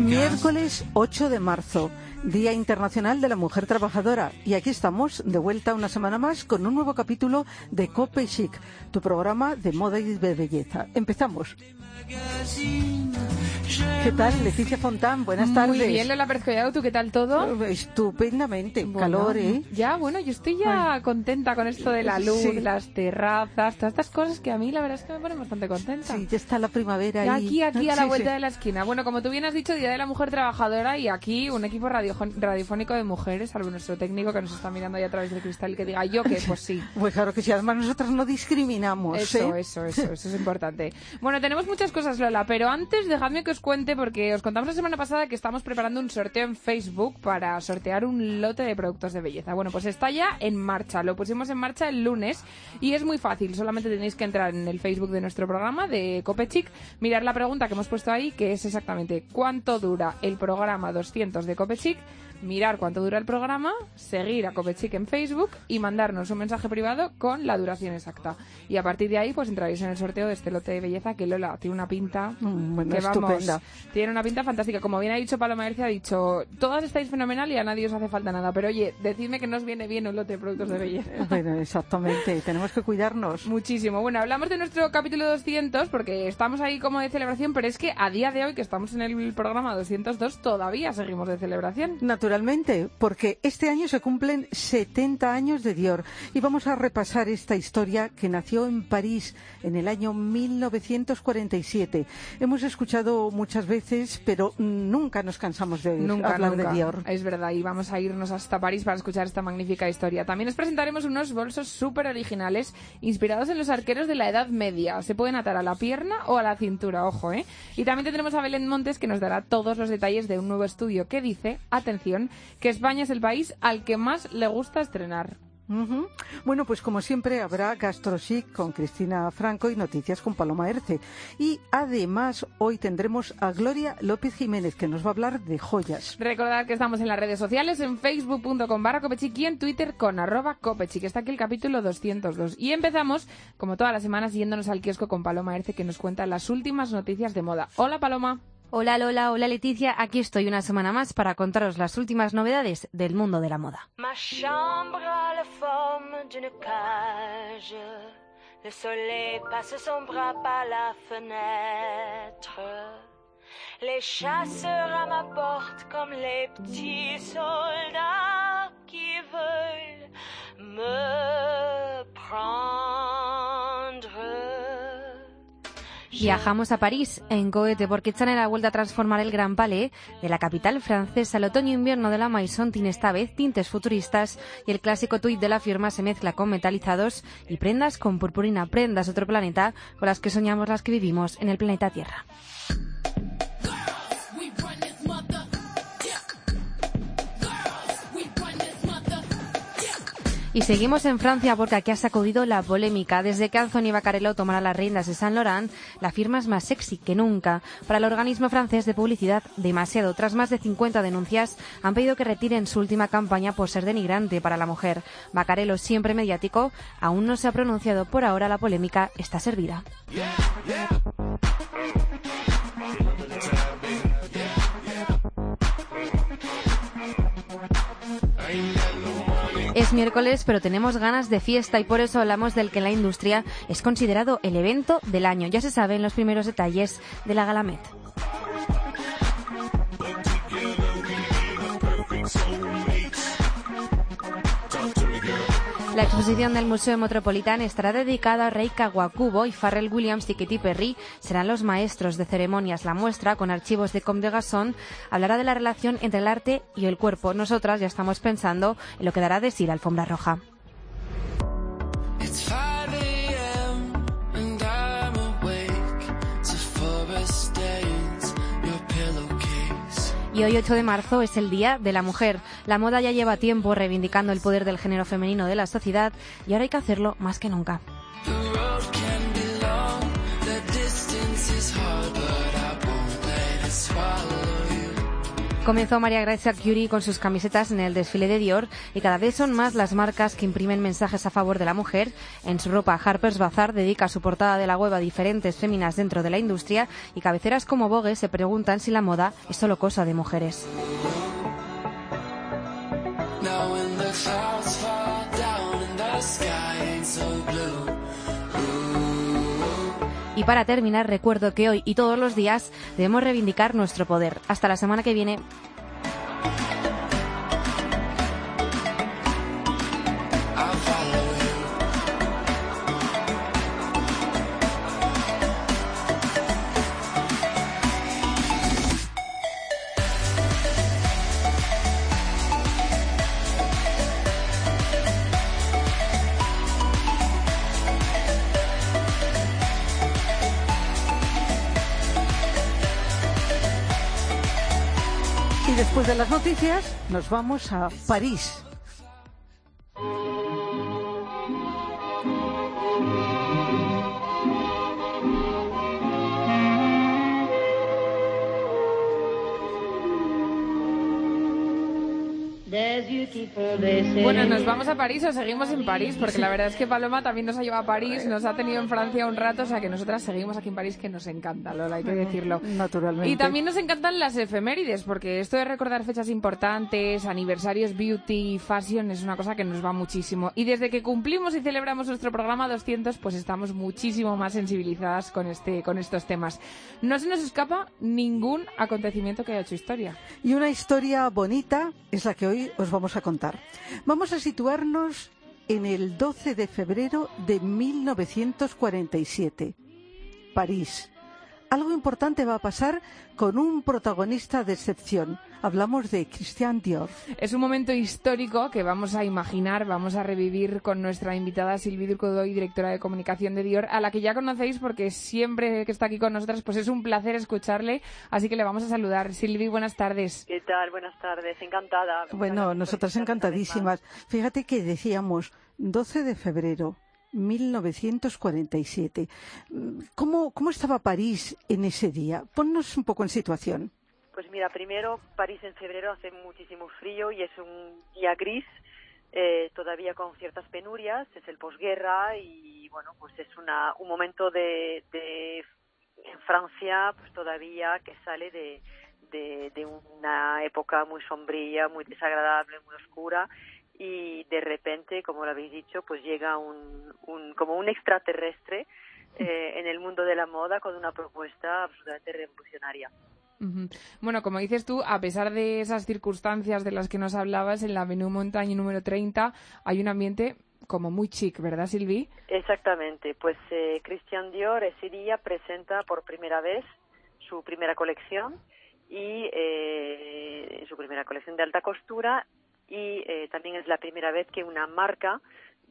Miércoles 8 de marzo, Día Internacional de la Mujer Trabajadora. Y aquí estamos, de vuelta una semana más, con un nuevo capítulo de Cope Chic, tu programa de moda y de belleza. Empezamos. ¿Qué tal, Leticia Fontán? Buenas tardes. Muy bien, Lola Pérez Collado, ¿tú qué tal todo? Estupendamente, Bueno, calor, ¿eh? Ya, bueno, yo estoy ya contenta con esto de la luz, Sí. las terrazas, todas estas cosas que a mí la verdad es que me ponen bastante contenta. Sí, ya está la primavera aquí, aquí, a la Sí, vuelta sí. de la esquina. Bueno, como tú bien has dicho, Día de la Mujer Trabajadora y aquí un equipo radio- radiofónico de mujeres, salvo nuestro técnico que nos está mirando ahí a través del cristal y que diga yo que pues sí. Pues claro que sí, además nosotras no discriminamos. Eso, ¿eh? eso, eso, eso es importante. Bueno, tenemos muchas cosas, Lola, pero antes dejadme que os cuente, porque os contamos la semana pasada que estamos preparando un sorteo en Facebook para sortear un lote de productos de belleza. Bueno, pues está ya en marcha, lo pusimos en marcha el lunes y es muy fácil, solamente tenéis que entrar en el Facebook de nuestro programa de Copechic, mirar la pregunta que hemos puesto ahí, que es exactamente cuánto dura el programa 200 de Copechic, mirar cuánto dura el programa, seguir a Copechic en Facebook y mandarnos un mensaje privado con la duración exacta. Y a partir de ahí, pues entraréis en el sorteo de este lote de belleza que Lola tiene una pinta Mm, bueno, que vamos, estupenda. tiene una pinta fantástica. Como bien ha dicho Paloma Hercia, ha dicho, todas estáis fenomenal y a nadie os hace falta nada. Pero oye, decidme que no os viene bien un lote de productos de belleza. Bueno, exactamente, tenemos que cuidarnos. Muchísimo. Bueno, hablamos de nuestro capítulo 200 porque estamos ahí como de celebración, pero es que a día de hoy, que estamos en el programa 202, todavía seguimos de celebración. Naturalmente, porque este año se cumplen 70 años de Dior y vamos a repasar esta historia que nació en París en el año 1947. Hemos escuchado muchas veces, pero nunca nos cansamos de Nunca, hablar nunca. de Dior. Es verdad, y vamos a irnos hasta París para escuchar esta magnífica historia. También os presentaremos unos bolsos súper originales inspirados en los arqueros de la Edad Media. Se pueden atar a la pierna o a la cintura, ojo, ¿eh? Y también tendremos a Belén Montes que nos dará todos los detalles de un nuevo estudio que dice, atención, que España es el país al que más le gusta estrenar. Bueno, pues como siempre habrá GastroChic con Cristina Franco y noticias con Paloma Erce. Y además hoy tendremos a Gloria López Jiménez que nos va a hablar de joyas. Recordad que estamos en las redes sociales, en facebook.com barra copechic y en twitter con arroba copechic. Está aquí el capítulo 202. Y empezamos, como todas las semanas, yéndonos al kiosco con Paloma Erce que nos cuenta las últimas noticias de moda. Hola Paloma. Hola Lola, hola Leticia, aquí estoy una semana más para contaros las últimas novedades del mundo de la moda. Les chasseurs à ma porte comme les petits soldats qui veulent me prendre. Viajamos a París en cohete porque Chanel ha vuelto a transformar el Gran Palais de la capital francesa. El otoño-invierno de la Maison tiene esta vez tintes futuristas y el clásico tuit de la firma se mezcla con metalizados y prendas con purpurina, prendas otro planeta con las que soñamos las que vivimos en el planeta Tierra. Y seguimos en Francia porque aquí ha sacudido la polémica. Desde que Anthony Vaccarello tomara las riendas de Saint Laurent, la firma es más sexy que nunca. Para el organismo francés de publicidad, demasiado. Tras más de 50 denuncias, han pedido que retiren su última campaña por ser denigrante para la mujer. Vaccarello, siempre mediático, aún no se ha pronunciado. Por ahora la polémica está servida. Es miércoles, pero tenemos ganas de fiesta y por eso hablamos del que en la industria es considerado el evento del año. Ya se saben los primeros detalles de la Galamet. La exposición del Museo Metropolitán estará dedicada a Rei Kawakubo y Pharrell Williams y Perry serán los maestros de ceremonias. La muestra, con archivos de Comme de Gasson, hablará de la relación entre el arte y el cuerpo. Nosotras ya estamos pensando en lo que dará de sí la alfombra roja. Y hoy 8 de marzo es el Día de la Mujer. La moda ya lleva tiempo reivindicando el poder del género femenino de la sociedad y ahora hay que hacerlo más que nunca. Comenzó María Grazia Curie con sus camisetas en el desfile de Dior y cada vez son más las marcas que imprimen mensajes a favor de la mujer. En su ropa, Harper's Bazaar dedica su portada de la web a diferentes féminas dentro de la industria y cabeceras como Vogue se preguntan si la moda es solo cosa de mujeres. Y para terminar, recuerdo que hoy y todos los días debemos reivindicar nuestro poder. Hasta la semana que viene. Nos vamos a París. Bueno, ¿nos vamos a París o seguimos en París? Porque la verdad es que Paloma también nos ha llevado a París, nos ha tenido en Francia un rato, o sea que nosotras seguimos aquí en París, que nos encanta, Lola, hay que decirlo. Naturalmente. Y también nos encantan las efemérides, porque esto de recordar fechas importantes, aniversarios, beauty, fashion, es una cosa que nos va muchísimo. Y desde que cumplimos y celebramos nuestro programa 200, pues estamos muchísimo más sensibilizadas con, este, con estos temas. No se nos escapa ningún acontecimiento que haya hecho historia. Y una historia bonita es la que hoy os vamos a contar. Vamos a situarnos en el 12 de febrero de 1947. París. Algo importante va a pasar con un protagonista de excepción. Hablamos de Christian Dior. Es un momento histórico que vamos a imaginar, vamos a revivir con nuestra invitada Silvi Durcodoy, directora de comunicación de Dior, a la que ya conocéis porque siempre que está aquí con nosotras pues es un placer escucharle, así que le vamos a saludar. Silvi, buenas tardes. ¿Qué tal? Buenas tardes, encantada. Bueno, nosotras encantadísimas. Fíjate que decíamos 12 de febrero 1947. ¿Cómo, ¿Cómo estaba París en ese día? Ponnos un poco en situación. Pues mira, primero París en febrero hace muchísimo frío y es un día gris, eh, todavía con ciertas penurias, es el posguerra y bueno, pues es una, un momento de, de en Francia pues todavía que sale de, de, de una época muy sombría, muy desagradable, muy oscura y de repente, como lo habéis dicho, pues llega un, un como un extraterrestre eh, en el mundo de la moda con una propuesta absolutamente revolucionaria. Bueno, como dices tú, a pesar de esas circunstancias de las que nos hablabas, en la Avenue Montaña número 30 hay un ambiente como muy chic, ¿verdad, Silvi? Exactamente, pues eh, Christian Dior ese día presenta por primera vez su primera colección y eh, su primera colección de alta costura y eh, también es la primera vez que una marca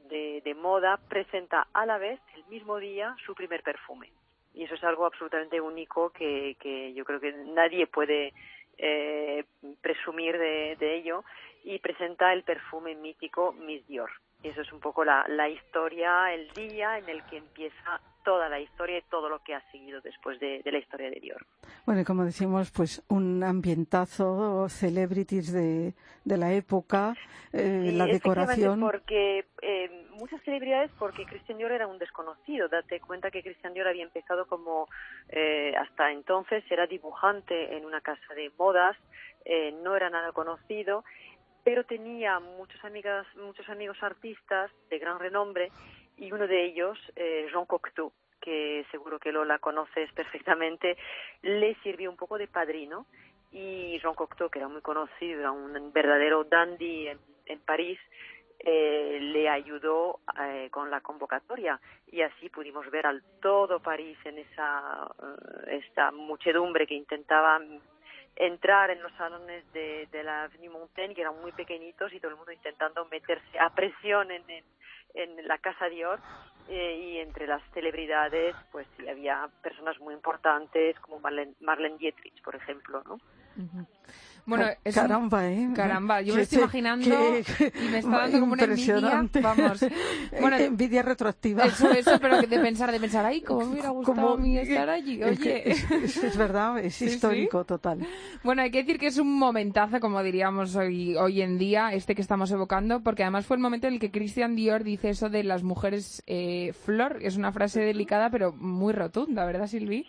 de, de moda presenta a la vez el mismo día su primer perfume y eso es algo absolutamente único que, que yo creo que nadie puede eh, presumir de, de ello y presenta el perfume mítico Miss Dior. Y eso es un poco la, la historia, el día en el que empieza toda la historia y todo lo que ha seguido después de, de la historia de Dior. Bueno, y como decimos, pues un ambientazo, celebrities de, de la época, eh, Sí, la decoración. Porque eh, muchas celebridades, porque Christian Dior era un desconocido. Date cuenta que Christian Dior había empezado como, eh, hasta entonces, era dibujante en una casa de modas, eh, no era nada conocido, pero tenía muchos amigas, muchos amigos artistas de gran renombre y uno de ellos, eh, Jean Cocteau, que seguro que Lola conoces perfectamente, le sirvió un poco de padrino y Jean Cocteau, que era muy conocido, era un verdadero dandy en, París, eh, le ayudó eh, con la convocatoria. Y así pudimos ver al todo París en esa eh, muchedumbre que intentaba entrar en los salones de, de la Avenue Montaigne que eran muy pequeñitos y todo el mundo intentando meterse a presión en, en, en la casa Dior eh, y entre las celebridades pues sí había personas muy importantes como Marlene, Marlene Dietrich por ejemplo no Bueno, es un- caramba, ¿eh? Caramba, yo me estoy imaginando y me está dando como una envidia. Vamos. Bueno, envidia retroactiva. eso, eso, pero que de pensar, de pensar, ay, cómo me hubiera gustado Como- a mí estar allí. Es, que Oye. es, verdad, es Sí, histórico total. Bueno, hay que decir que es un momentazo, como diríamos hoy, hoy en día, este que estamos evocando, porque además fue el momento en el que Christian Dior dice eso de las mujeres eh, flor. Es una frase delicada, pero muy rotunda, ¿verdad, Silvi?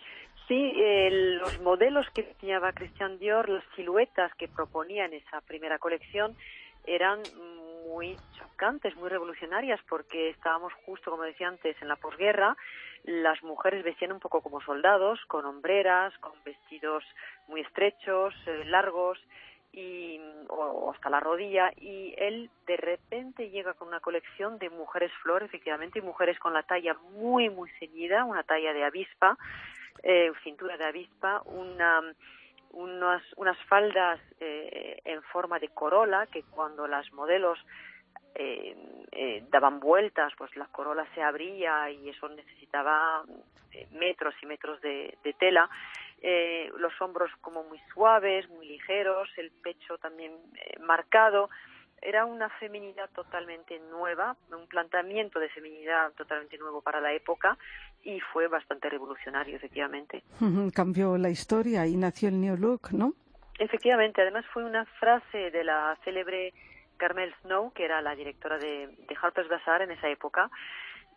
Sí, eh, los modelos que diseñaba Christian Dior, las siluetas que proponía en esa primera colección eran muy chocantes, muy revolucionarias, porque estábamos justo, como decía antes, en la posguerra. Las mujeres vestían un poco como soldados, con hombreras, con vestidos muy estrechos, eh, largos y o, hasta la rodilla y él de repente llega con una colección de mujeres flor efectivamente y mujeres con la talla muy muy ceñida una talla de avispa eh, cintura de avispa una unas, unas faldas eh, en forma de corola que cuando las modelos eh, eh, daban vueltas, pues la corola se abría y eso necesitaba eh, metros y metros de, de tela. Eh, los hombros como muy suaves, muy ligeros, el pecho también eh, marcado. Era una feminidad totalmente nueva, un planteamiento de feminidad totalmente nuevo para la época y fue bastante revolucionario, efectivamente. Cambió la historia y nació el New Look, ¿no? Efectivamente, además fue una frase de la célebre Carmel Snow, que era la directora de, de Harper's Bazaar en esa época,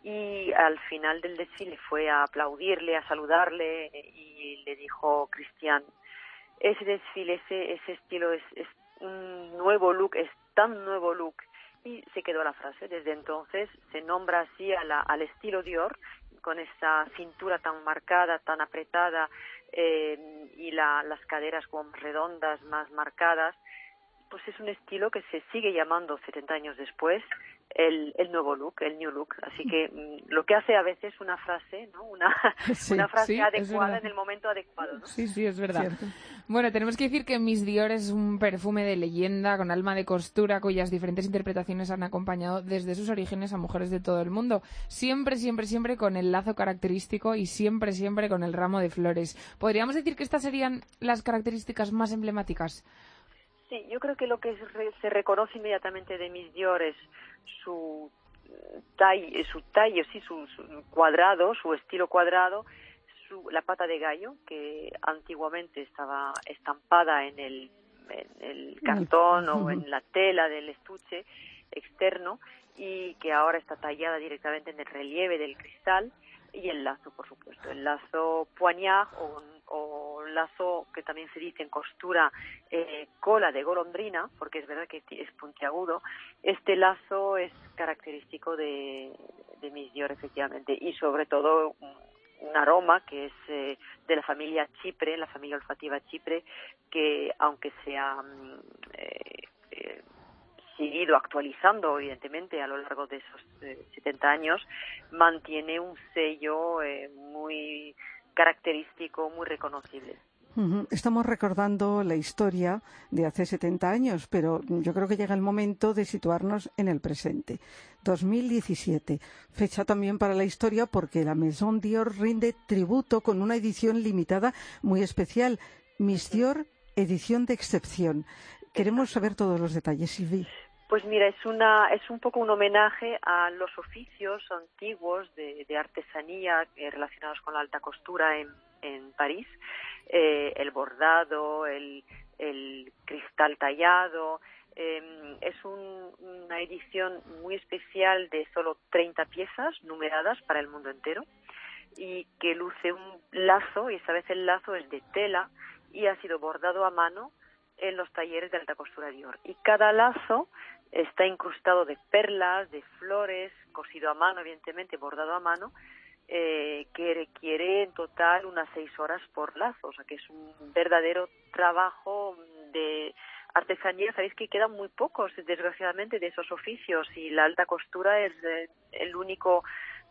y al final del desfile fue a aplaudirle, a saludarle y le dijo Cristian, ese desfile, ese, ese estilo es, es un nuevo look, es tan nuevo look y se quedó la frase. Desde entonces se nombra así a la, al estilo Dior, con esa cintura tan marcada, tan apretada eh, y la, las caderas como redondas, más marcadas. Pues es un estilo que se sigue llamando 70 años después el, el nuevo look, el new look. Así que mm, lo que hace a veces una frase, ¿no? Una, Sí, una frase sí, adecuada en el momento adecuado, ¿no? Sí, sí, es verdad. Cierto. Bueno, tenemos que decir que Miss Dior es un perfume de leyenda con alma de costura cuyas diferentes interpretaciones han acompañado desde sus orígenes a mujeres de todo el mundo. Siempre, siempre, siempre con el lazo característico y siempre, siempre con el ramo de flores. ¿Podríamos decir que estas serían las características más emblemáticas? Sí, yo creo que lo que se reconoce inmediatamente de Miss Dior es su tallo, su tallo, sí, su, su cuadrado, su estilo cuadrado, su, la pata de gallo, que antiguamente estaba estampada en el, en el cartón o en la tela del estuche externo y que ahora está tallada directamente en el relieve del cristal y el lazo, por supuesto, el lazo poignard o, o lazo que también se dice en costura eh, cola de golondrina, porque es verdad que es puntiagudo. Este lazo es característico de, de Miss Dior, efectivamente, y sobre todo un, un aroma que es eh, de la familia Chipre, la familia olfativa Chipre, que aunque sea mm, eh, eh, seguido actualizando, evidentemente, a lo largo de esos eh, 70 años, mantiene un sello eh, muy característico, muy reconocible. Estamos recordando la historia de hace 70 años, pero yo creo que llega el momento de situarnos en el presente. 2017, fecha también para la historia porque la Maison Dior rinde tributo con una edición limitada muy especial, Miss Dior edición de excepción. Queremos saber todos los detalles, Silvi. Pues mira, es una es un poco un homenaje a los oficios antiguos de, artesanía eh, relacionados con la alta costura en, en París, Eh, el bordado, el, cristal tallado. eh, es un- una edición muy especial de solo 30 piezas numeradas para el mundo entero y que luce un lazo y esta vez el lazo es de tela y ha sido bordado a mano en los talleres de alta costura Dior. Y cada lazo está incrustado de perlas, de flores, cosido a mano, evidentemente, bordado a mano, eh, que requiere en total unas seis horas por lazo, o sea que es un verdadero trabajo de artesanía. Sabéis que quedan muy pocos, desgraciadamente, de esos oficios y la alta costura es eh, el único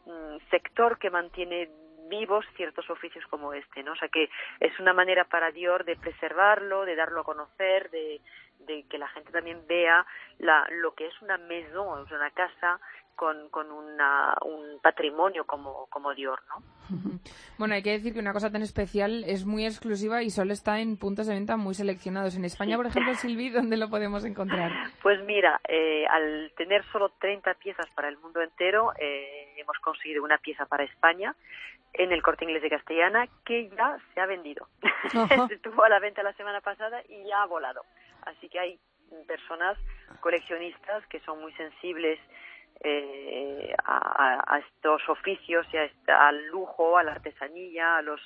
mm, sector que mantiene vivos ciertos oficios como este, ¿no? O sea que es una manera para Dior de preservarlo, de darlo a conocer, de, de que la gente también vea la, lo que es una maison, una casa con, con una, un patrimonio como, como Dior, ¿no? Bueno, hay que decir que una cosa tan especial es muy exclusiva y solo está en puntos de venta muy seleccionados. En España, por ejemplo, Silvi, ¿dónde lo podemos encontrar? Pues mira, eh, al tener solo 30 piezas para el mundo entero, eh, hemos conseguido una pieza para España en el Corte Inglés de Castellana que ya se ha vendido. Estuvo a la venta la semana pasada y ya ha volado. Así que hay personas coleccionistas que son muy sensibles eh, a, a- a estos oficios y a esta- al lujo, a la artesanía, a los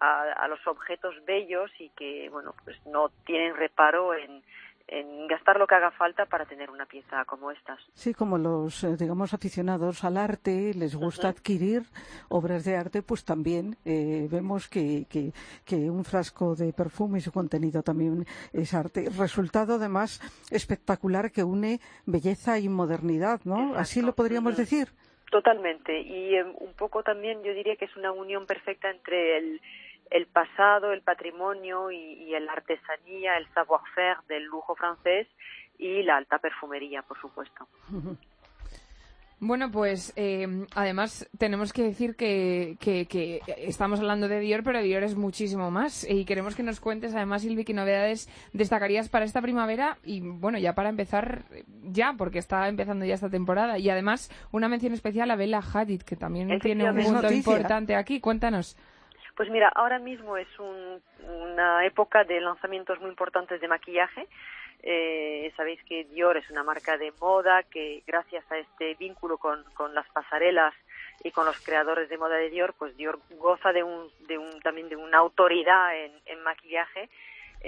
a, a los objetos bellos y que bueno pues no tienen reparo en, en gastar lo que haga falta para tener una pieza como estas. Sí, como los, eh, digamos, aficionados al arte, les gusta adquirir obras de arte, pues también eh, vemos que, que, que un frasco de perfume y su contenido también es arte. Resultado, además, espectacular que une belleza y modernidad, ¿no? Exacto. Así lo podríamos decir. Totalmente. Y eh, un poco también yo diría que es una unión perfecta entre el, el pasado, el patrimonio y, y la artesanía, el savoir-faire del lujo francés y la alta perfumería, por supuesto. Bueno, pues eh, además tenemos que decir que, que- que estamos hablando de Dior, pero Dior es muchísimo más. Y queremos que nos cuentes, además, Silvi, qué novedades destacarías para esta primavera y, bueno, ya para empezar, ya, porque está empezando ya esta temporada. Y además, una mención especial a Bella Hadid, que también tiene un punto noticia. importante aquí. Cuéntanos. Pues mira, ahora mismo es un- una época de lanzamientos muy importantes de maquillaje. Eh, sabéis que Dior es una marca de moda que gracias a este vínculo con, las pasarelas y con los creadores de moda de Dior, pues Dior goza de un, de un también de una autoridad en maquillaje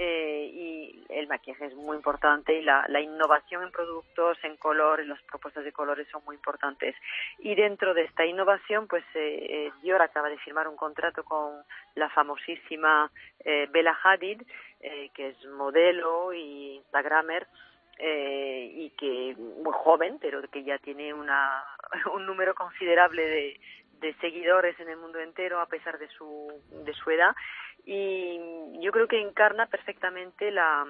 eh, y el maquillaje es muy importante y la, la innovación en productos, en color, en las propuestas de colores son muy importantes. Y dentro de esta innovación, pues eh, eh, Dior acaba de firmar un contrato con la famosísima eh, Bella Hadid, eh, que es modelo y Instagramer, y que muy joven, pero que ya tiene una, un número considerable de, de seguidores en el mundo entero a pesar de su, de su edad. Y yo creo que encarna perfectamente la,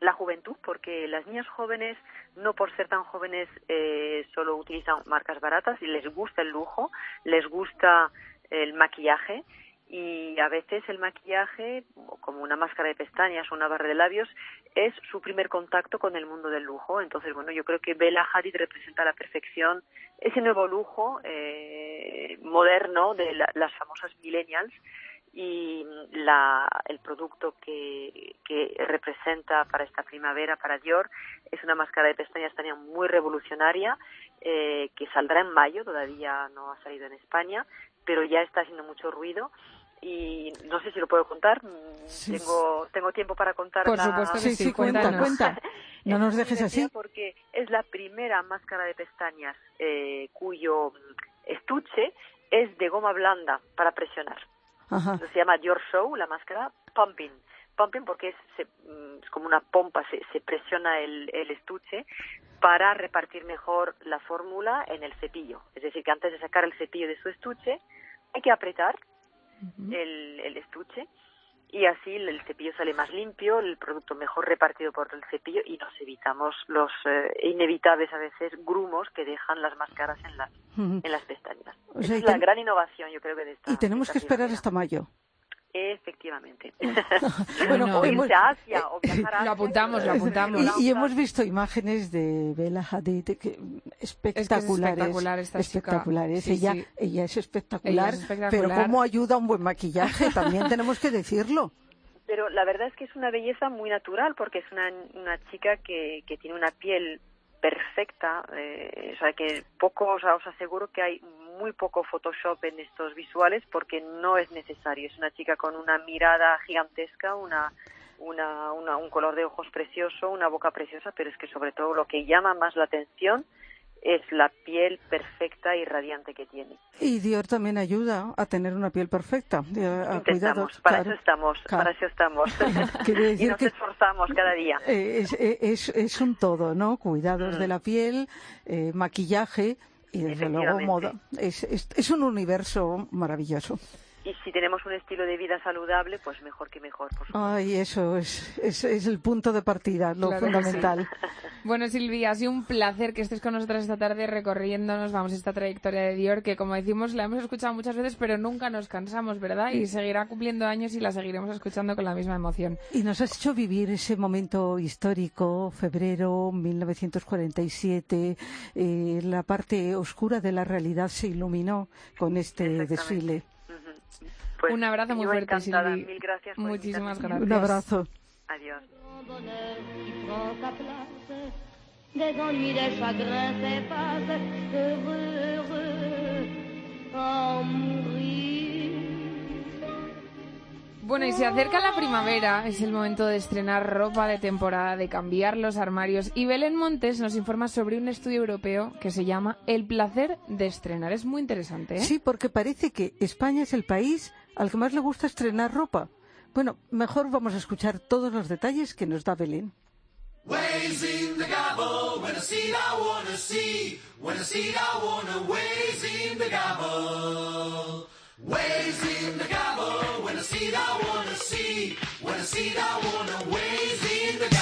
la juventud, porque las niñas jóvenes, no por ser tan jóvenes, eh, solo utilizan marcas baratas y les gusta el lujo, les gusta el maquillaje y a veces el maquillaje, como una máscara de pestañas o una barra de labios, es su primer contacto con el mundo del lujo. Entonces, bueno, yo creo que Bella Hadid representa a la perfección ese nuevo lujo eh, moderno de la- las famosas millennials y la, el producto que, que representa para esta primavera, para Dior, es una máscara de pestañas también muy revolucionaria eh, que saldrá en mayo, todavía no ha salido en España, pero ya está haciendo mucho ruido y no sé si lo puedo contar. mm, Sí. Tengo, tengo tiempo para contar. Por la- supuesto que Sí, sí, sí, cuenta, cuenta. No nos dejes así. Porque es la primera máscara de pestañas eh, cuyo mm, estuche es de goma blanda para presionar. Ajá. Se llama Your Show, la máscara pumping. Pumping porque es, se- mm, es como una pompa, se, se presiona el, el estuche para repartir mejor la fórmula en el cepillo. Es decir, que antes de sacar el cepillo de su estuche, hay que apretar el, el estuche y así el, cepillo sale más limpio, el producto mejor repartido por el cepillo y nos evitamos los eh, inevitables a veces grumos que dejan las máscaras en las, en las pestañas. O sea, es la gran innovación, yo creo que de esta Y tenemos esta que esperar hasta mayo. Efectivamente. Bueno, No. o hemos- irse a Asia o viajar a Lo apuntamos, lo apuntamos. Y, y hemos visto imágenes de Bella Hadid que espectaculares. espectacular esta chica. espectaculares. Sí, ella, sí. ella es espectacular, Ella es espectacular. Pero cómo ayuda un buen maquillaje, también tenemos que decirlo. Pero la verdad es que es una belleza muy natural porque es una, una chica que, que tiene una piel perfecta, eh, o sea que poco, o sea, os aseguro que hay muy poco Photoshop en estos visuales porque no es necesario. Es una chica con una mirada gigantesca, una, una, una- un color de ojos precioso, una boca preciosa, pero es que sobre todo lo que llama más la atención es la piel perfecta y radiante que tiene. Y Dior también ayuda a tener una piel perfecta. A- para claro. eso estamos, claro. para eso estamos. Y nos que- esforzamos cada día. Eh, es, eh, es, es un todo, ¿no? Cuidados Mm. de la piel, eh, maquillaje Y desde luego moda. Es, es, es un universo maravilloso. Y si tenemos un estilo de vida saludable, pues mejor que mejor. Por supuesto. Ay, eso es, es, es el punto de partida, lo Claro fundamental. Bueno, Silvia, ha sido un placer que estés con nosotras esta tarde recorriéndonos, vamos, esta trayectoria de Dior, que como decimos, la hemos escuchado muchas veces, pero nunca nos cansamos, ¿verdad? Y seguirá cumpliendo años y la seguiremos escuchando con la misma emoción. Y nos has hecho vivir ese momento histórico, febrero 1947, eh, la parte oscura de la realidad se iluminó con este desfile. Pues, un abrazo muy fuerte, encantada. Silvi. Mil gracias. por Muchísimas gracias. Un abrazo. Adiós. Bueno, y se acerca la primavera, es el momento de estrenar ropa de temporada, de cambiar los armarios. Y Belén Montes nos informa sobre un estudio europeo que se llama El placer de estrenar. Es muy interesante, ¿eh? Sí, porque parece que España es el país al que más le gusta estrenar ropa. Bueno, mejor vamos a escuchar todos los detalles que nos da Belén. Ways in the gobble, when I see it, I wanna see. When I see it, I wanna ways in the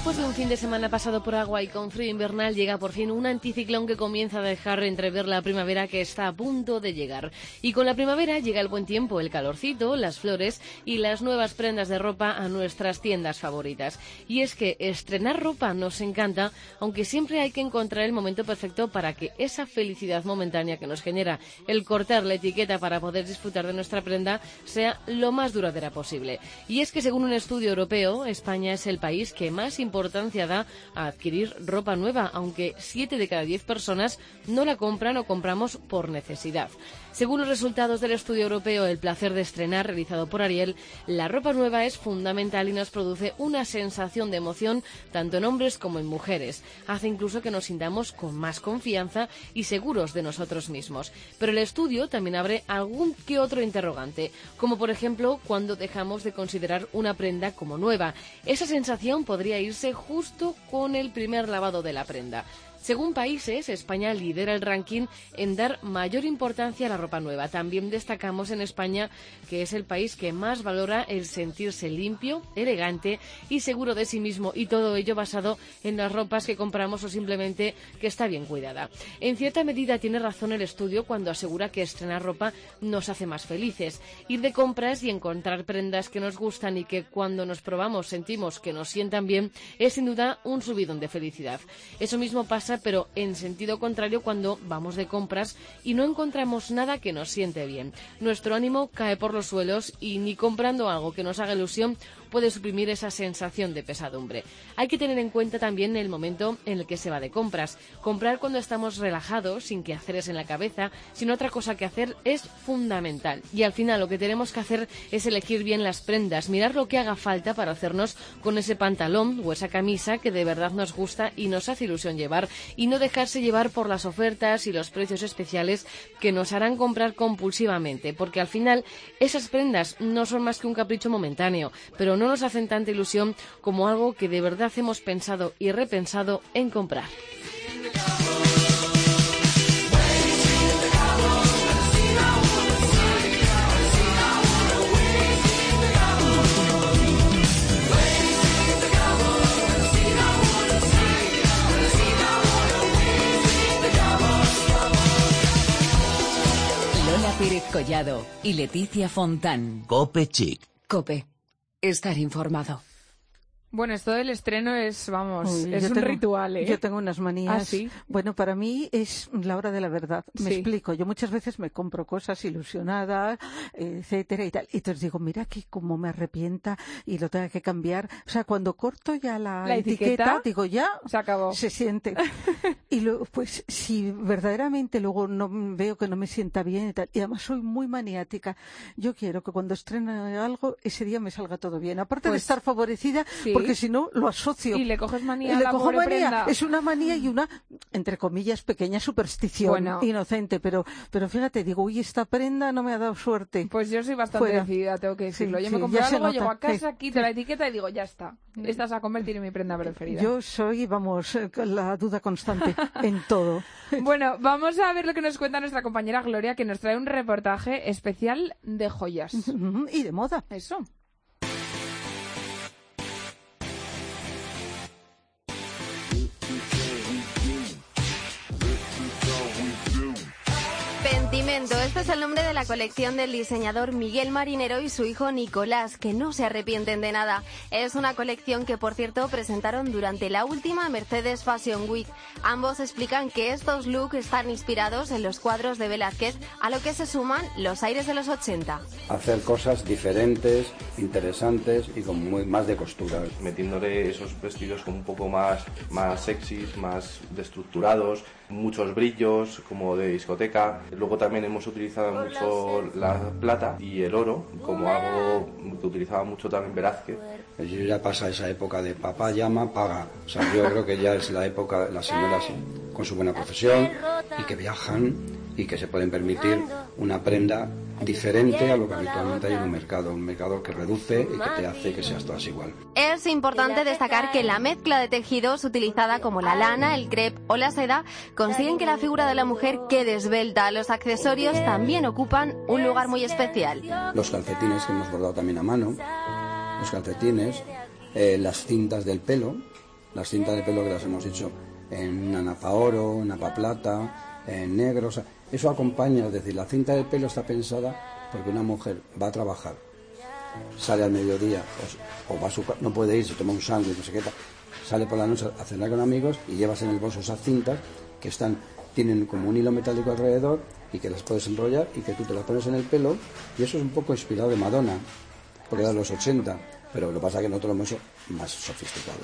Después de un fin de semana pasado por agua y con frío invernal, llega por fin un anticiclón que comienza a dejar entrever la primavera que está a punto de llegar. Y con la primavera llega el buen tiempo, el calorcito, las flores y las nuevas prendas de ropa a nuestras tiendas favoritas. Y es que estrenar ropa nos encanta, aunque siempre hay que encontrar el momento perfecto para que esa felicidad momentánea que nos genera el cortar la etiqueta para poder disfrutar de nuestra prenda sea lo más duradera posible. Y es que según un estudio europeo, España es el país que más importancia da a adquirir ropa nueva, aunque 7 de cada 10 personas no la compran o compramos por necesidad. Según los resultados del estudio europeo El placer de estrenar realizado por Ariel, la ropa nueva es fundamental y nos produce una sensación de emoción tanto en hombres como en mujeres. Hace incluso que nos sintamos con más confianza y seguros de nosotros mismos. Pero el estudio también abre algún que otro interrogante, como por ejemplo cuando dejamos de considerar una prenda como nueva. Esa sensación podría irse justo con el primer lavado de la prenda. Según países, España lidera el ranking en dar mayor importancia a la ropa nueva. También destacamos en España que es el país que más valora el sentirse limpio, elegante y seguro de sí mismo y todo ello basado en las ropas que compramos o simplemente que está bien cuidada. En cierta medida tiene razón el estudio cuando asegura que estrenar ropa nos hace más felices. Ir de compras y encontrar prendas que nos gustan y que cuando nos probamos sentimos que nos sientan bien es sin duda un subidón de felicidad. Eso mismo pasa pero en sentido contrario cuando vamos de compras y no encontramos nada que nos siente bien. Nuestro ánimo cae por los suelos y ni comprando algo que nos haga ilusión puede suprimir esa sensación de pesadumbre. Hay que tener en cuenta también el momento en el que se va de compras. Comprar cuando estamos relajados, sin que hacer en la cabeza, sin otra cosa que hacer, es fundamental. Y al final lo que tenemos que hacer es elegir bien las prendas, mirar lo que haga falta para hacernos con ese pantalón o esa camisa que de verdad nos gusta y nos hace ilusión llevar y no dejarse llevar por las ofertas y los precios especiales que nos harán comprar compulsivamente, porque al final esas prendas no son más que un capricho momentáneo, pero no nos hacen tanta ilusión como algo que de verdad hemos pensado y repensado en comprar. Lola Pérez Collado y Leticia Fontán. Cope Chic. Cope. Estar informado. Bueno, esto del estreno es, vamos, Uy, es un tengo- ritual, ¿eh? Yo tengo unas manías. ¿Ah, sí? Bueno, para mí es la hora de la verdad. Me Sí. explico. Yo muchas veces me compro cosas ilusionadas, etcétera y tal. Y entonces digo, mira que como me arrepienta y lo tenga que cambiar. O sea, cuando corto ya la, ¿La etiqueta? digo, ya Se acabó. se siente. y luego, pues, si verdaderamente luego no veo que no me sienta bien y tal, y además soy muy maniática, yo quiero que cuando estrene algo, ese día me salga todo bien. Aparte de Pues, estar favorecida, sí. Porque si no lo asocio. Y le coges manía Y a le la cojo pobre manía. prenda. Es una manía y una, entre comillas, pequeña superstición Bueno. inocente. Pero, pero fíjate, digo, uy, esta prenda no me ha dado suerte. Pues yo soy bastante Fuera. decidida, tengo que decirlo. Sí, yo me sí, se algo, llego a casa, sí, quito la etiqueta y digo, ya está. Esta se va a convertir en mi prenda preferida. Yo soy, vamos, eh, la duda constante en todo. Bueno, vamos a ver lo que nos cuenta nuestra compañera Gloria, que nos trae un reportaje especial de joyas. y de moda. Eso. Pentimento, este es el nombre de la colección del diseñador Miguel Marinero y su hijo Nicolás, que no se arrepienten de nada. Es una colección que, por cierto, presentaron durante la última Mercedes Fashion Week. Ambos explican que estos looks están inspirados en los cuadros de Velázquez, a lo que se suman los aires de los 80. hacer cosas diferentes, interesantes y con muy, más de costura. metiéndole esos vestidos como un poco más, más sexys, más destructurados, muchos brillos como de discoteca. Luego también hemos utilizado mucho la plata y el oro como algo que utilizaba mucho también Velázquez. Yo ya pasa esa época de papá llama, paga. O sea, yo creo que ya es la época de las señoras con su buena profesión y que viajan y que se pueden permitir una prenda diferente a lo que habitualmente hay en un mercado. Un mercado que reduce y que te hace que seas todas igual. Es importante destacar que la mezcla de tejidos utilizada como la lana, el crepe o la seda consiguen que la figura de la mujer quede esbelta. Los accesorios también ocupan un lugar muy especial. Los calcetines que hemos bordado también a mano, los calcetines, eh, las cintas del pelo, las cintas del pelo que las hemos hecho en una napa oro, napa plata, en negro, o sea, eso acompaña, es decir, la cinta del pelo está pensada porque una mujer va a trabajar, sale al mediodía o, o va a su, no puede ir, se toma un sándwich, no sé qué sale por la noche a cenar con amigos y llevas en el bolso esas cintas que están tienen como un hilo metálico alrededor y que las puedes enrollar y que tú te las pones en el pelo y eso es un poco inspirado de Madonna porque era de los 80 pero lo que pasa es que nosotros lo hemos hecho más sofisticado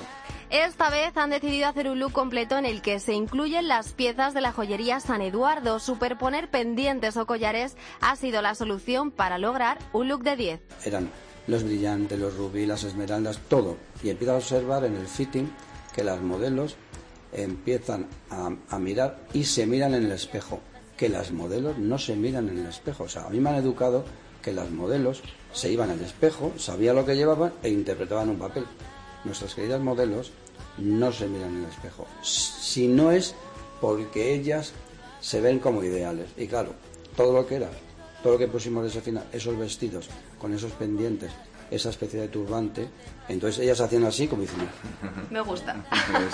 Esta vez han decidido hacer un look completo en el que se incluyen las piezas de la joyería San Eduardo. Superponer pendientes o collares ha sido la solución para lograr un look de 10. eran los brillantes, los rubí, las esmeraldas, todo. Y empiezas a observar en el fitting que las modelos empiezan a, a mirar y se miran en el espejo. Que las modelos no se miran en el espejo. O sea, a mí me han educado que las modelos se iban al espejo, sabían lo que llevaban e interpretaban un papel. Nuestras queridas modelos no se miran en el espejo. Si no es porque ellas se ven como ideales. Y claro, todo lo que era, todo lo que pusimos de ese final, esos vestidos con esos pendientes, esa especie de turbante, entonces ellas hacían así como diciendo, Me gusta.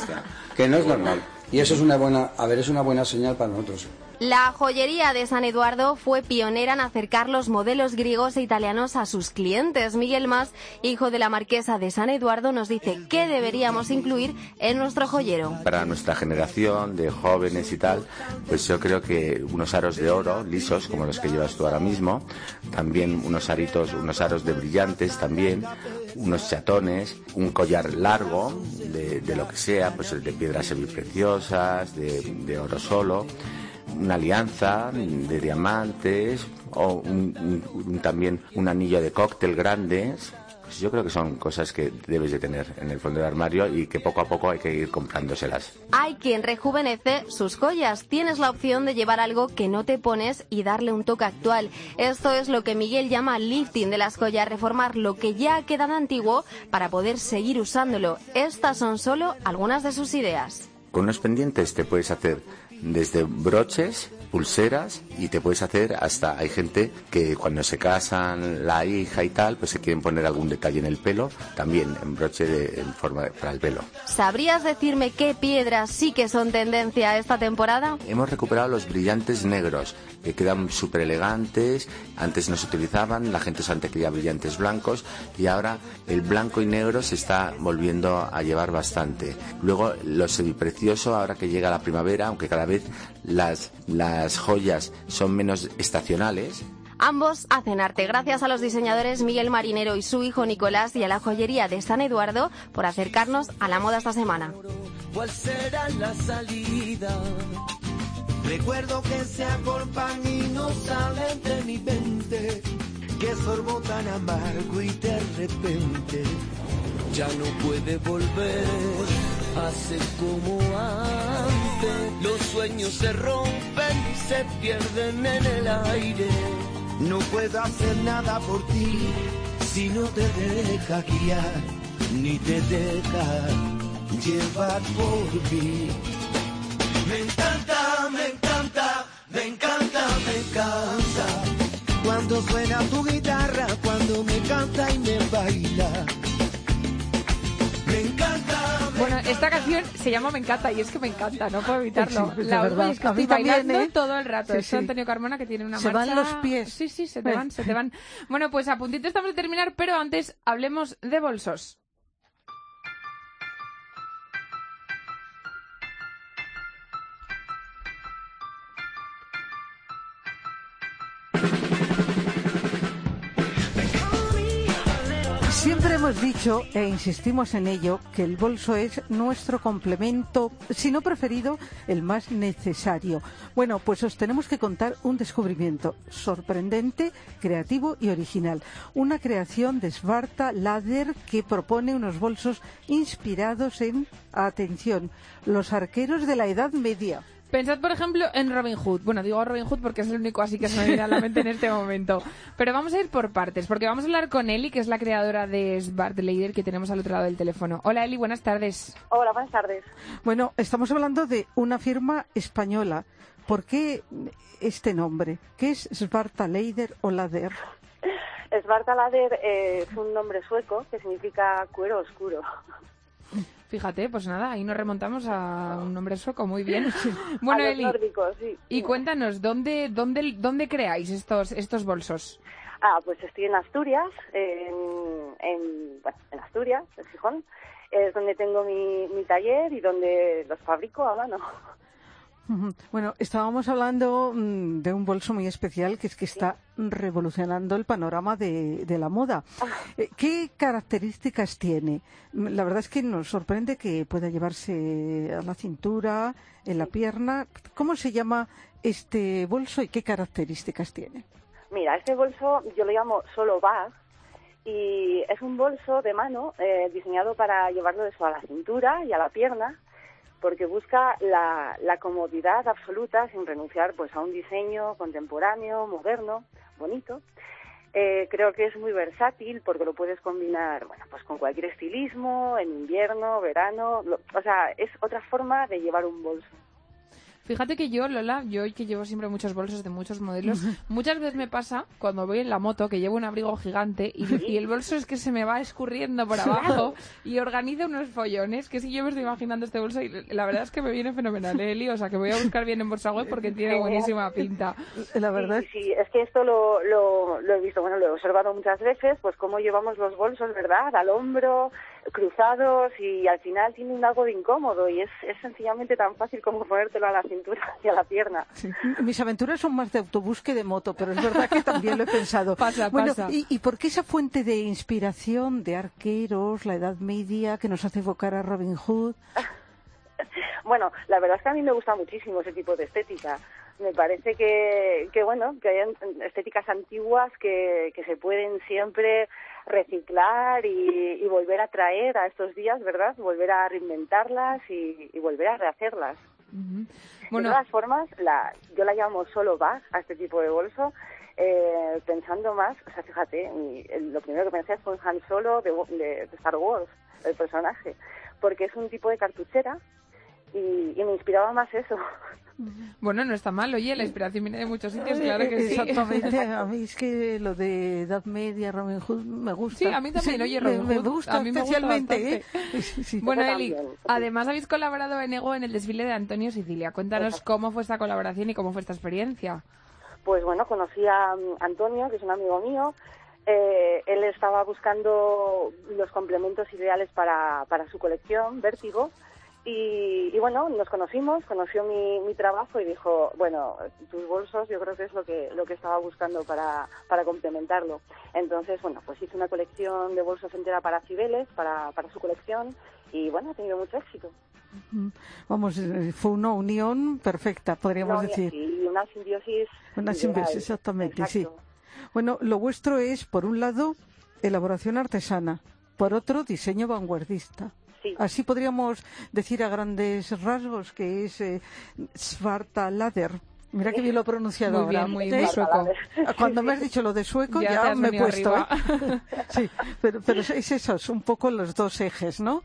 que no es normal. Y eso es una buena, a ver, es una buena señal para nosotros. La joyería de San Eduardo fue pionera en acercar los modelos griegos e italianos a sus clientes. Miguel Mas, hijo de la marquesa de San Eduardo, nos dice qué deberíamos incluir en nuestro joyero. Para nuestra generación de jóvenes y tal, pues yo creo que unos aros de oro lisos, como los que llevas tú ahora mismo, también unos aritos, unos aros de brillantes también, unos chatones, un collar largo de, lo que sea, pues de piedras semipreciosas, de, de oro solo, una alianza de diamantes o un- también un anillo de cóctel grande. Pues yo creo que son cosas que debes de tener en el fondo del armario y que poco a poco hay que ir comprándoselas. Hay quien rejuvenece sus joyas. Tienes la opción de llevar algo que no te pones y darle un toque actual. Esto es lo que Miguel llama lifting de las joyas, reformar lo que ya ha quedado antiguo para poder seguir usándolo. Estas son solo algunas de sus ideas. Con unos pendientes te puedes hacer desde broches, pulseras y te puedes hacer hasta hay gente que cuando se casan la hija y tal, pues se quieren poner algún detalle en el pelo, también en broche de, en forma de- para el pelo. ¿Sabrías decirme qué piedras sí que son tendencia esta temporada? Hemos recuperado los brillantes negros, que quedan súper elegantes, antes no se utilizaban, la gente antes quería brillantes blancos y ahora el blanco y negro se está volviendo a llevar bastante. Luego lo semiprecioso, ahora que llega la primavera, aunque cada vez las, las joyas son menos estacionales, Ambos hacen arte gracias a los diseñadores Miguel Marinero y su hijo Nicolás y a la joyería de San Eduardo por acercarnos a la moda esta semana. ¿Cuál será la salida? Recuerdo que se acorpan y no salen de mi mente. Que sorbo tan amargo y de repente ya no puede volver a ser como antes. Los sueños se rompen y se pierden en el aire. No puedo hacer nada por ti si no te deja guiar, ni te deja llevar por mí. Me encanta, me encanta, me encanta, me encanta. Cuando suena tu guitarra, cuando me canta y me baila. Bueno, esta canción se llama Me encanta y es que me encanta, no puedo evitarlo. Sí, la verdad. es que estoy también, bailando ¿eh? todo el rato. Sí, es. Antonio Carmona que tiene una Se van marcha- los pies. Sí, sí, se te Eh. van, se te van. Bueno, pues a puntito estamos de terminar, pero antes hablemos de bolsos. Hemos dicho e insistimos en ello que el bolso es nuestro complemento, si no preferido, el más necesario. Bueno, pues os tenemos que contar un descubrimiento sorprendente, creativo y original. Una creación de Svarta Lader que propone unos bolsos inspirados en, atención, los arqueros de la Edad Media. Pensad, por ejemplo, en Robin Hood. Bueno, digo Robin Hood porque es el único así que se me viene a la mente en este momento. Pero vamos a ir por partes, porque vamos a hablar con Eli, que es la creadora de Smart Leader que tenemos al otro lado del teléfono. Hola Eli, buenas tardes. Hola, buenas tardes. Bueno, estamos hablando de una firma española. ¿Por qué este nombre? ¿Qué es Svarta Leider o Lader? Svartalader eh, es un nombre sueco que significa cuero oscuro. Fíjate, pues nada, ahí nos remontamos a un nombre sueco, muy bien. Bueno, Eli, nórdicos, sí. y cuéntanos, ¿dónde, dónde, dónde creáis estos, estos bolsos? Ah, pues estoy en Asturias, en, en, bueno, en Asturias, en Gijón. Es donde tengo mi, mi taller y donde los fabrico a mano. Bueno, estábamos hablando mm, de un bolso muy especial que es que está revolucionando el panorama de, de la moda. Eh, ¿Qué características tiene? Mm, La verdad es que nos sorprende que pueda llevarse a la cintura, en la pierna. ¿Cómo se llama este bolso y qué características tiene? Mira, este bolso yo lo llamo solo bag y es un bolso de mano eh, diseñado para llevarlo de eso a la cintura y a la pierna porque busca la, la comodidad absoluta sin renunciar pues a un diseño contemporáneo, moderno, bonito. Eh, creo que es muy versátil porque lo puedes combinar bueno, pues con cualquier estilismo, en invierno, verano, lo- o sea, es otra forma de llevar un bolso. Fíjate que yo, Lola, yo que llevo siempre muchos bolsos de muchos modelos, muchas veces me pasa cuando voy en la moto que llevo un abrigo gigante y, y el bolso es que se me va escurriendo por abajo y organiza unos follones, que sí yo me estoy imaginando este bolso y la verdad es que me viene fenomenal, ¿eh, Eli? O sea, que voy a buscar bien en bolsa web porque tiene buenísima pinta. La verdad Sí, sí, es que esto lo, lo, lo he visto, bueno, lo he observado muchas veces, pues cómo llevamos los bolsos, ¿verdad? Al hombro, cruzados y al final tiene un algo de incómodo y es, es sencillamente tan fácil como ponértelo a la cintura y a la pierna. Sí. Mis aventuras son más de autobús que de moto, pero es verdad que también lo he pensado. Pasa, bueno, pasa. ¿y, y por qué esa fuente de inspiración de arqueros, la Edad Media, que nos hace evocar a Robin Hood? Bueno, la verdad es que a mí me gusta muchísimo ese tipo de estética. Me parece que, que bueno, que hay estéticas antiguas que, que se pueden siempre reciclar y, y volver a traer a estos días, ¿verdad? Volver a reinventarlas y, y volver a rehacerlas. Bueno. De todas formas, la, yo la llamo solo bag a este tipo de bolso, eh, pensando más, o sea, fíjate, mi- el- lo primero que pensé fue en Han Solo de, de- de Star Wars, el personaje, porque es un tipo de cartuchera y, y me inspiraba más eso. Bueno, no está mal, oye, la inspiración viene de muchos sitios, claro que sí. Exactamente, a mí es que lo de Edad Media, Robin Hood, me gusta. Sí, a mí también, oye, me- Robin me, Hood, gusta a mí me gusta especialmente. ¿eh? Sí, sí. Bueno, Eli, además habéis colaborado en Ego en el desfile de Antonio Sicilia. Cuéntanos cómo fue esta colaboración y cómo fue esta experiencia. Pues bueno, conocí a mm, Antonio, que es un amigo mío. Eh, él estaba buscando los complementos ideales para, para su colección, Vértigo. Y, y bueno, nos conocimos, conoció mi, mi trabajo y dijo, bueno, tus bolsos yo creo que es lo que, lo que estaba buscando para, para complementarlo. Entonces, bueno, pues hice una colección de bolsos entera para Cibeles, para, para su colección y bueno, ha tenido mucho éxito. Vamos, eh, fue una unión perfecta, podríamos No, decir. Y una simbiosis. Una simbiosis, exactamente, sí. Bueno, lo vuestro es, por un lado, elaboración artesana. por otro diseño vanguardista. Sí. Así podríamos decir a grandes rasgos que es eh, Svarta Lader. Mira que bien lo he pronunciado Muy ahora. bien, muy, ¿Eh? muy sueco. Cuando me has dicho lo de sueco Ya me he puesto. ¿eh? sí, pero, pero es eso, es un poco los dos ejes, ¿no?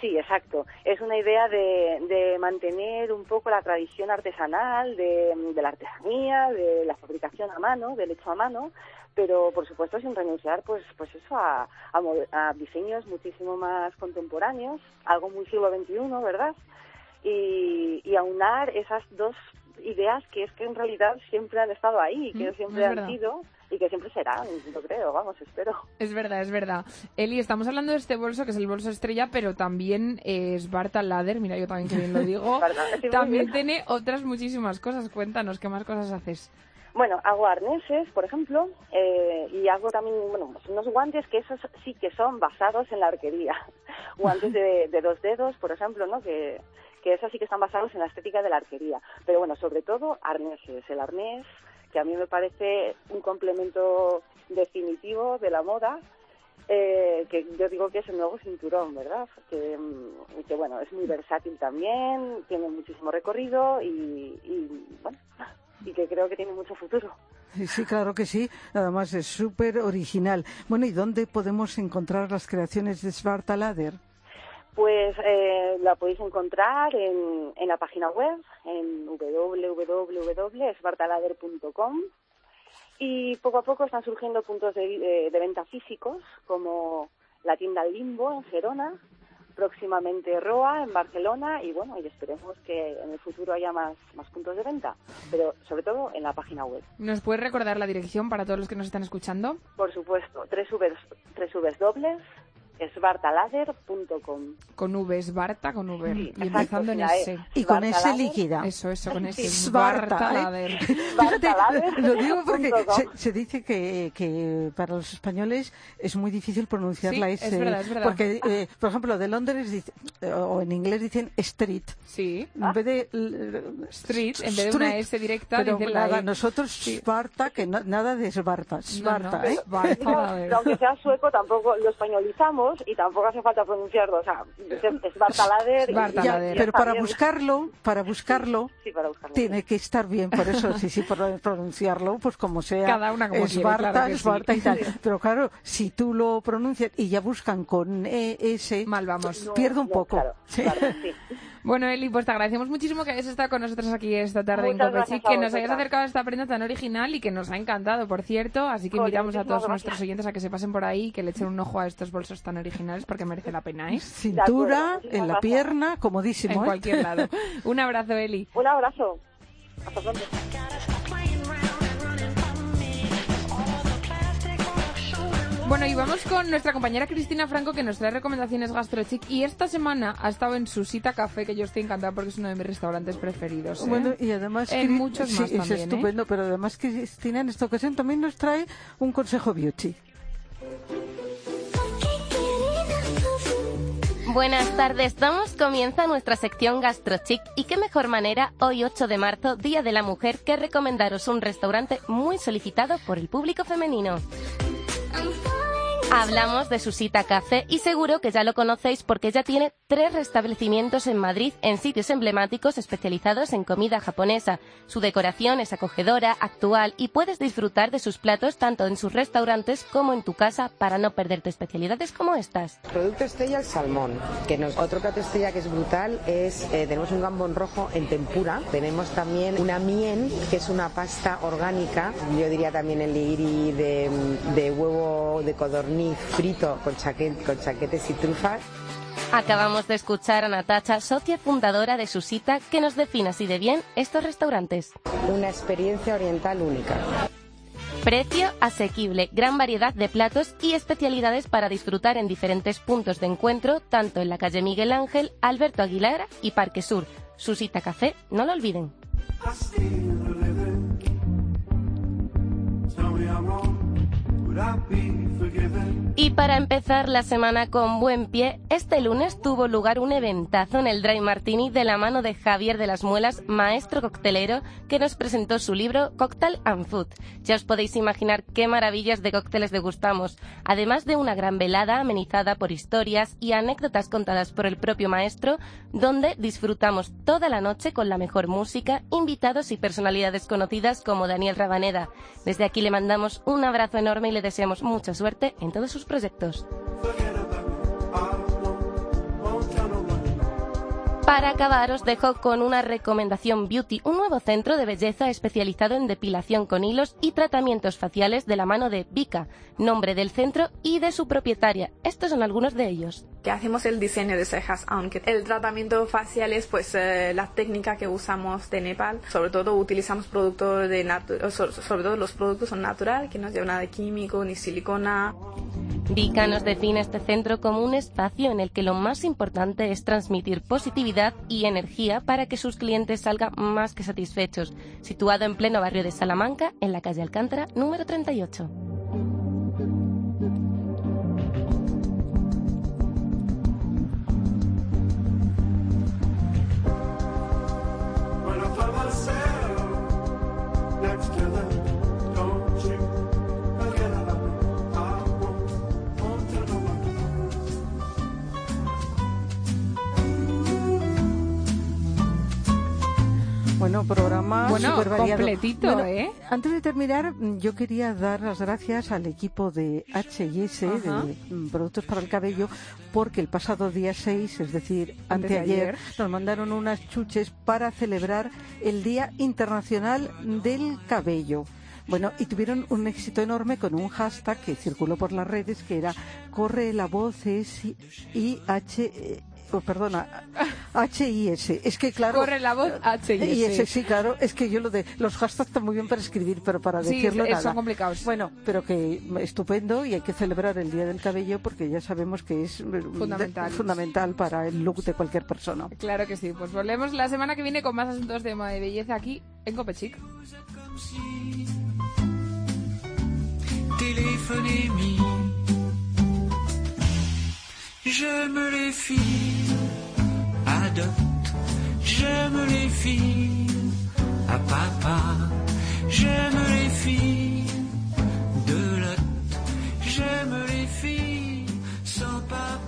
Sí, exacto. Es una idea de, de mantener un poco la tradición artesanal, de, de la artesanía, de la fabricación a mano, del hecho a mano, pero por supuesto sin renunciar pues pues eso a, a, diseños muchísimo más contemporáneos, algo muy siglo XXI, ¿verdad? Y, y aunar esas dos ideas que es que en realidad siempre han estado ahí, que Mm, siempre han verdad. sido y que siempre serán, yo creo, vamos, espero. Es verdad, es verdad. Eli, estamos hablando de este bolso que es el bolso estrella, pero también es Barta Lader, mira yo también que bien lo digo. También tiene otras muchísimas cosas. Cuéntanos, ¿qué más cosas haces? Bueno, hago arneses, por ejemplo, eh, y hago también, bueno, pues unos guantes que esos sí que son basados en la arquería. guantes de, de dos dedos, por ejemplo, ¿no? Que, que esos sí que están basados en la estética de la arquería. Pero bueno, sobre todo arneses. El arnés, que a mí me parece un complemento definitivo de la moda, eh, que yo digo que es el nuevo cinturón, ¿verdad? Que, mm, bueno, es muy versátil también, tiene muchísimo recorrido y, y bueno, y que creo que tiene mucho futuro. Sí, claro que sí. Además es súper original. Bueno, ¿y dónde podemos encontrar las creaciones de Svarta Lader? Pues eh, la podéis encontrar en, en la página web, en www.esbartalader.com y poco a poco están surgiendo puntos de, de- de venta físicos como la tienda Limbo en Gerona, próximamente Roa en Barcelona y bueno, y esperemos que en el futuro haya más, más puntos de venta, pero sobre todo en la página web. ¿Nos puedes recordar la dirección para todos los que nos están escuchando? Por supuesto, tres Vs dobles esbartalader.com. Con V, es Barta con V. Sí, y exacto, empezando en sí, la E. S. Y con S líquida. Eso, eso, con S. Svarta, Barta ¿eh? Lader. Fíjate, lo digo porque se, se dice que, que para los españoles es muy difícil pronunciar Sí, la es S. verdad, es verdad. Porque, eh, por ejemplo, de Londres dice- eh, o en inglés dicen street. Sí. En vez de Street, en vez de una. S directa, Pero dice la nada, E. nosotros Sparta, que no- nada de Sparta, Sparta, no, ¿eh? No, Lader. aunque sea sueco, tampoco lo españolizamos y tampoco hace falta pronunciarlo. O sea, es Bartalader. y- Svarta y ya- Lader. ya Pero para bien. buscarlo, para buscarlo, Sí, para buscarlo. tiene que estar bien, por eso sí, sí, por pronunciarlo, pues como sea. Cada una como quiere, claro. Esparta y tal. Pero claro, si tú lo pronuncias y ya buscan con ES, Mal vamos. No, pierde un no, poco. claro, Sí. claro, sí. Bueno, Eli, pues te agradecemos muchísimo que hayas estado con nosotros aquí esta tarde Muchas en Cope gracias Chic, a que nos hayas acercado a esta prenda tan original y que nos ha encantado, por cierto. Así que invitamos a todos nuestros oyentes a que se pasen por ahí y que le echen un ojo a estos bolsos tan originales porque merece la pena, ¿eh? Cintura, en la gracias. pierna, comodísimo. En ¿eh? cualquier lado. Un abrazo, Eli. Un abrazo. Hasta pronto. Bueno, y vamos con nuestra compañera Cristina Franco que nos trae recomendaciones gastrochic y esta semana ha estado en Susita Café que yo estoy encantada porque es uno de mis restaurantes preferidos. ¿eh? Bueno, y además En Cri- muchos sí, más es también, ¿eh? estupendo, pero además Cristina en esta ocasión también nos trae un consejo beauty. Buenas tardes, damos comienza nuestra sección GastroChic y qué mejor manera hoy 8 de marzo, Día de la Mujer, que recomendaros un restaurante muy solicitado por el público femenino. Hablamos de Susita Café y seguro que ya lo conocéis porque ya tiene tres restablecimientos en Madrid en sitios emblemáticos especializados en comida japonesa. Su decoración es acogedora, actual y puedes disfrutar de sus platos tanto en sus restaurantes como en tu casa para no perderte especialidades como estas. Producto estrella el salmón, que nos, otro plato estrella que es brutal es, eh, tenemos un gambón rojo en tempura, tenemos también una mien, que es una pasta orgánica, yo diría también el nigiri de, de huevo de codorniz frito con, chaquet, con chaquetes y trufas. Acabamos de escuchar a Natacha, socia fundadora de Susita, que nos define así de bien estos restaurantes. Una experiencia oriental única. Precio asequible, gran variedad de platos y especialidades para disfrutar en diferentes puntos de encuentro, tanto en la calle Miguel Ángel, Alberto Aguilar y Parque Sur. Susita Café, no lo olviden. I? Y para empezar la semana con buen pie, este lunes tuvo lugar un eventazo en el Dry Martini de la mano de Javier de las Muelas, maestro coctelero, que nos presentó su libro Cocktail and Food. Ya os podéis imaginar qué maravillas de cócteles degustamos, además de una gran velada amenizada por historias y anécdotas contadas por el propio maestro, donde disfrutamos toda la noche con la mejor música, invitados y personalidades conocidas como Daniel Rabaneda. Desde aquí le mandamos un abrazo enorme y le deseamos mucha suerte en todos sus proyectos. Para acabar, os dejo con una recomendación beauty, un nuevo centro de belleza especializado en depilación con hilos y tratamientos faciales de la mano de Vika, nombre del centro y de su propietaria. Estos son algunos de ellos. que hacemos el diseño de cejas, aunque el tratamiento facial es pues eh, la técnica que usamos de Nepal. Sobre todo utilizamos productos de natu- sobre todo los productos son naturales, que no llevan nada de químico ni silicona. Vika nos define este centro como un espacio en el que lo más importante es transmitir positividad y energía para que sus clientes salgan más que satisfechos. Situado en pleno barrio de Salamanca, en la calle Alcántara, número 38. When I Bueno, programa Bueno, súper variado. completito, Bueno, ¿eh? Antes de terminar, mm, yo quería dar las gracias al equipo de H&S, de Productos para el Cabello, porque el pasado día 6, es decir, anteayer, ayer. nos mandaron unas chuches para celebrar el Día Internacional del Cabello. Bueno, y tuvieron un éxito enorme con un hashtag que circuló por las redes que era Corre la voz es I H eh, oh, perdona, H-I-S. Es que claro. Corre la voz H-I-S. Y ese, sí, claro. Es que yo lo de. Los hashtags están muy bien para escribir, pero para Sí, decirlo es- nada. son complicados. Bueno, pero que estupendo y hay que celebrar el Día del Cabello porque ya sabemos que es eh, Fundamental. de- fundamental para el look de cualquier persona. Claro que sí. Pues volvemos la semana que viene con más asuntos de moda y belleza aquí en Copechic. Téléphonez-moi. J'aime les filles, adopte. J'aime les filles, à papa. J'aime les filles, de lot. J'aime les filles, sans papa.